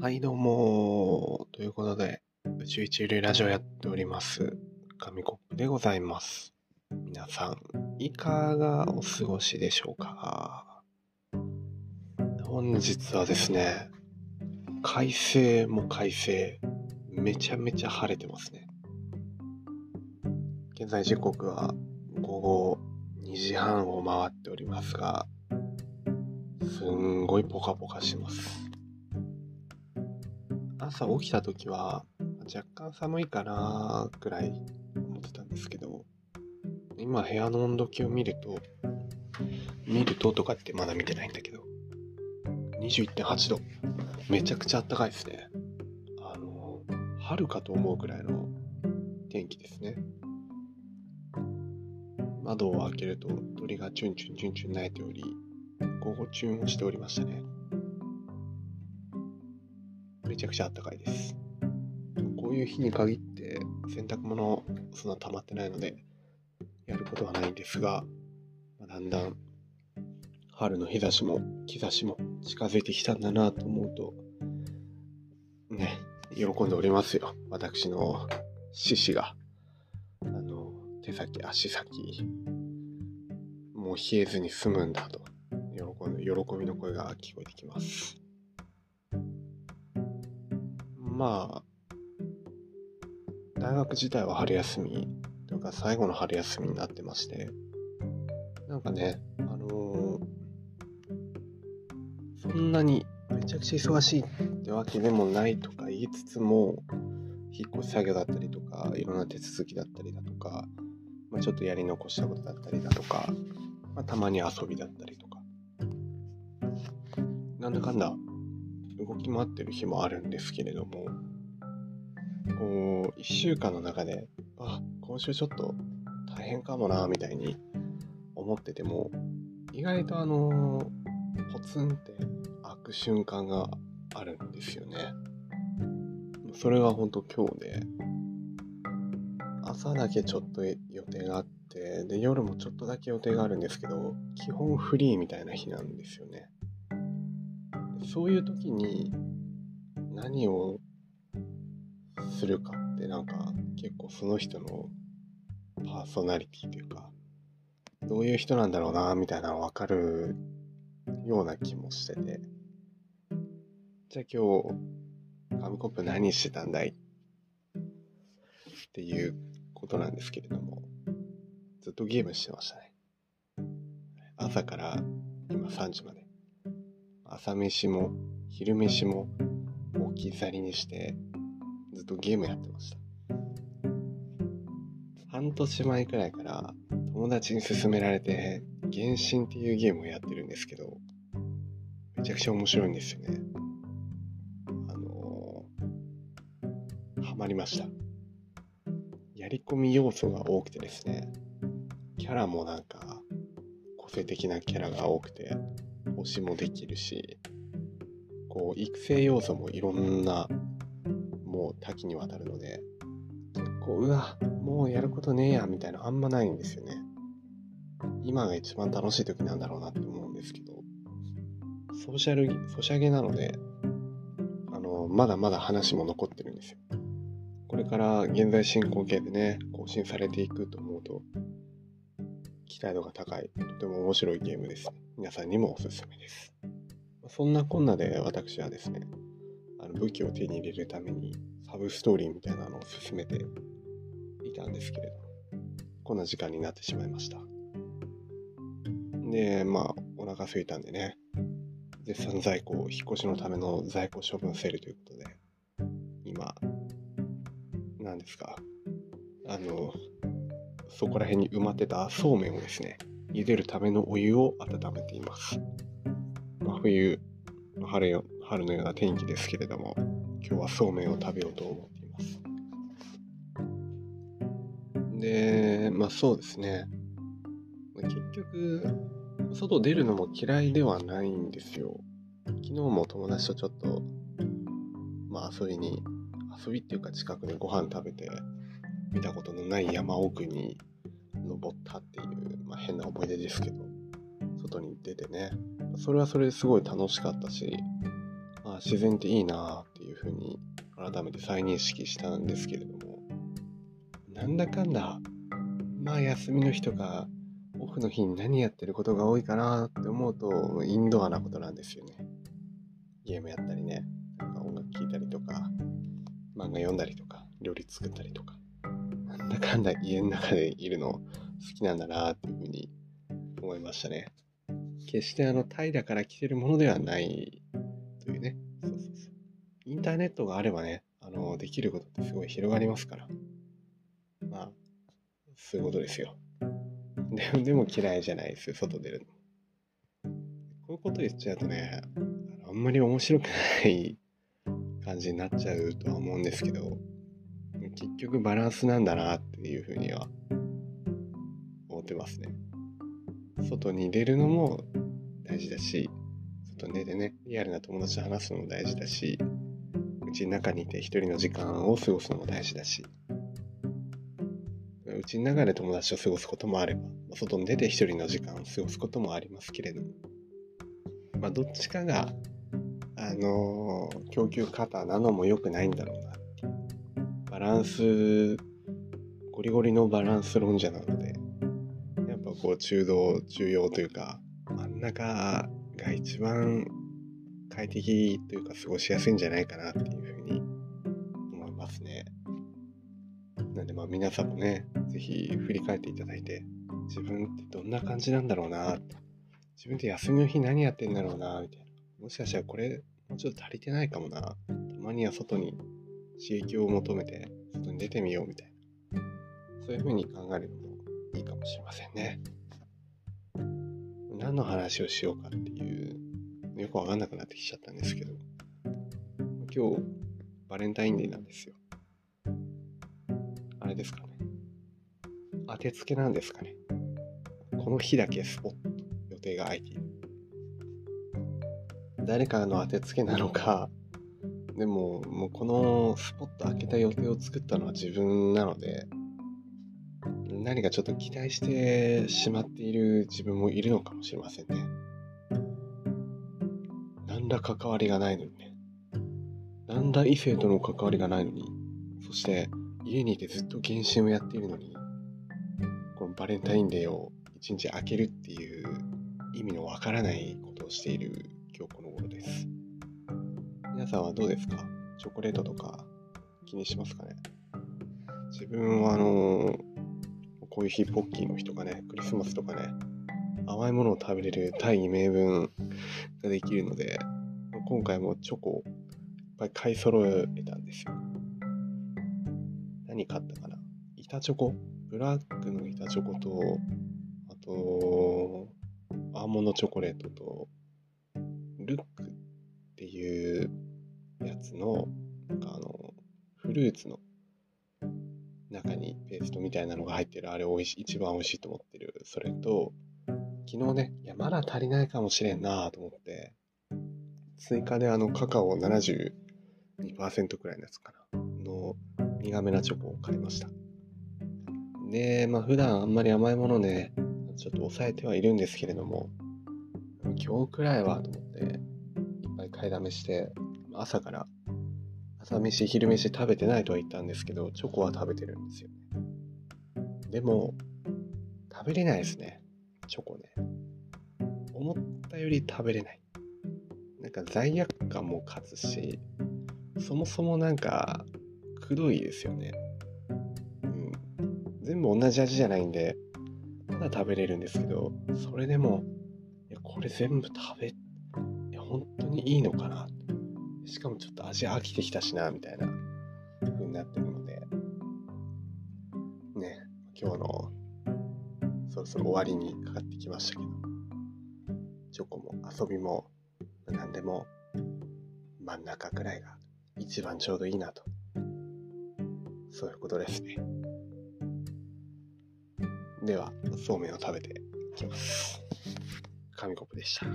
はい、どうも。ということで、宇宙一流ラジオやっております。紙コップでございます。皆さん、いかがお過ごしでしょうか？本日はですね、快晴も快晴、めちゃめちゃ晴れてますね。現在時刻は午後2時半を回っておりますが、すんごいポカポカします。朝起きた時は若干寒いかなくらい思ってたんですけど今部屋の温度計を見ると見るととかってまだ見てないんだけど21.8度。めちゃくちゃ暖かいですね。あの春かと思うくらいの天気ですね。窓を開けると鳥がチュンチュンチュンチュン鳴いており午後チュンをしておりましたね。ちゃくちゃ暖かいです。こういう日に限って洗濯物そんな溜まってないのでやることはないんですが、だんだん春の日差しも兆しも近づいてきたんだなと思うと、ね、喜んでおりますよ。私の獅子が。あの、手先、足先、もう冷えずに済むんだと、喜、喜びの声が聞こえてきます。まあ、大学自体は春休みというか最後の春休みになってまして、なんかね、あのーそんなにめちゃくちゃ忙しいってわけでもないとか言いつつも、引っ越し作業だったりとか、いろんな手続きだったりだとか、まあ、ちょっとやり残したことだったりだとか、まあ、たまに遊びだったりとか、なんだかんだ動き回ってる日もあるんですけれども、こう、一週間の中で、あ、今週ちょっと大変かもな、みたいに思ってても、意外とあの、ポツンって開く瞬間があるんですよね。それが本当今日で、朝だけちょっと予定があって、で、夜もちょっとだけ予定があるんですけど、基本フリーみたいな日なんですよね。そういう時に何をするかってなんか結構その人のパーソナリティというかどういう人なんだろうなみたいなの分かるような気もしてて。じゃあ今日紙コップ何してたんだい？っていうことなんですけれどもずっとゲームしてましたね。朝から今3時まで。朝飯も昼飯も置き去りにしてずっとゲームやってました。半年前くらいから友達に勧められて原神っていうゲームをやってるんですけどめちゃくちゃ面白いんですよね。あのー、ハマりました。やり込み要素が多くてですね。キャラもなんか個性的なキャラが多くて。推しもできるしこう育成要素もいろんなもう多岐にわたるので結構うわもうやることねえやみたいなあんまないんですよね。今が一番楽しい時なんだろうなって思うんですけどソーシャルソシャゲなのであのまだまだ話も残ってるんですよ。これから現在進行形でね更新されていくと思うと期待度が高いとても面白いゲームです皆さんにもおすすめです。そんなこんなで私はですね、あの武器を手に入れるためにサブストーリーみたいなのを進めていたんですけれど、こんな時間になってしまいました。で、まあ、お腹空いたんでね、絶賛在庫引っ越しのための在庫処分セールということで、今、何ですか、あの、そこら辺に埋まってたそうめんをですね、茹でるためのお湯を温めています。真冬、春よ春のような天気ですけれども、今日はそうめんを食べようと思っています。で、まあそうですね。結局、外出るのも嫌いではないんですよ。昨日も友達とちょっと、まあ遊びに、遊びっていうか近くでご飯食べて、見たことのない山奥に登ったっていう、まあ、変な思い出ですけど、外に出てね、それはそれですごい楽しかったし、まあ自然っていいなっていうふうに改めて再認識したんですけれども、なんだかんだ、まあ休みの日とか、オフの日に何やってることが多いかなって思うと、インドアなことなんですよね。ゲームやったりね、なんか音楽聴いたりとか、漫画読んだりとか、料理作ったりとか、なんだかんだ家の中でいるの好きなんだなっていうふうに思いましたね。決してあの、タイだから来てるものではないというね。そうそうそう。インターネットがあればね、あの、できることってすごい広がりますから。まあ、そういうことですよ。でも、でも嫌いじゃないですよ、外出るの。こういうこと言っちゃうとね、あんまり面白くない感じになっちゃうとは思うんですけど、結局バランスなんだなっていうふうには思ってますね。外に出るのも大事だし、外に出てね、リアルな友達と話すのも大事だし、うちの中にいて一人の時間を過ごすのも大事だし、うちの中で友達と過ごすこともあれば、外に出て一人の時間を過ごすこともありますけれども、まあ、どっちかが、あのー、供給過多なのも良くないんだろうな。バランス、ゴリゴリのバランス論者なので、やっぱこう中道、重要というか、真ん中が一番快適というか過ごしやすいんじゃないかなっていうふうに思いますね。なんでまあ皆さんもね、ぜひ振り返っていただいて、自分ってどんな感じなんだろうなって、自分って休みの日何やってんだろうなみたいな。もしかしたらこれもうちょっと足りてないかもな。たまには外に刺激を求めて外に出てみようみたいな。そういうふうに考えるのもいいかもしれませんね。何の話をしようかっていう、よくわかんなくなってきちゃったんですけど、今日、バレンタインデーなんですよ。あれですかね。当てつけなんですかね。この日だけスポット予定が空いている。誰かの当てつけなのか、でも、もうこのスポット開けた予定を作ったのは自分なので、何かちょっと期待してしまっている自分もいるのかもしれませんね。何ら関わりがないのにね。何ら異性との関わりがないのに。そして家にいてずっと原神をやっているのに、このバレンタインデーを一日開けるっていう意味のわからないことをしている今日この頃です。皆さんはどうですか？チョコレートとか気にしますかね？自分はあのこういう日ポッキーの日とかね、クリスマスとかね、甘いものを食べれる大義名分ができるので、今回もチョコをいっぱい買い揃えたんですよ。何買ったかな？板チョコ？ブラックの板チョコと、あと、アーモンドチョコレートと、ルックっていうつの、なんかあの、フルーツの中にペーストみたいなのが入ってる、あれ美味しい、一番美味しいと思ってる。それと、昨日ね、いや、まだ足りないかもしれんなと思って、追加であのカカオ72%くらいのやつかな、の苦めなチョコを買いました。で、まあ普段あんまり甘いもので、ちょっと抑えてはいるんですけれども、今日くらいはと思って、いっぱい買いだめして、朝から朝飯、昼飯食べてないとは言ったんですけど、チョコは食べてるんですよね。でも、食べれないですね。チョコね。思ったより食べれない。なんか罪悪感も勝つし、そもそもなんか、くどいですよね。うん。全部同じ味じゃないんで、まだ食べれるんですけど、それでも、いや、これ全部食べ、本当にいいのかなしかもちょっと味飽きてきたしな、みたいな風になってるので、ね、今日のそろそろ終わりにかかってきましたけど、チョコも遊びも何でも真ん中くらいが一番ちょうどいいなと。そういうことですね。では、そうめんを食べていきます。紙コップでした。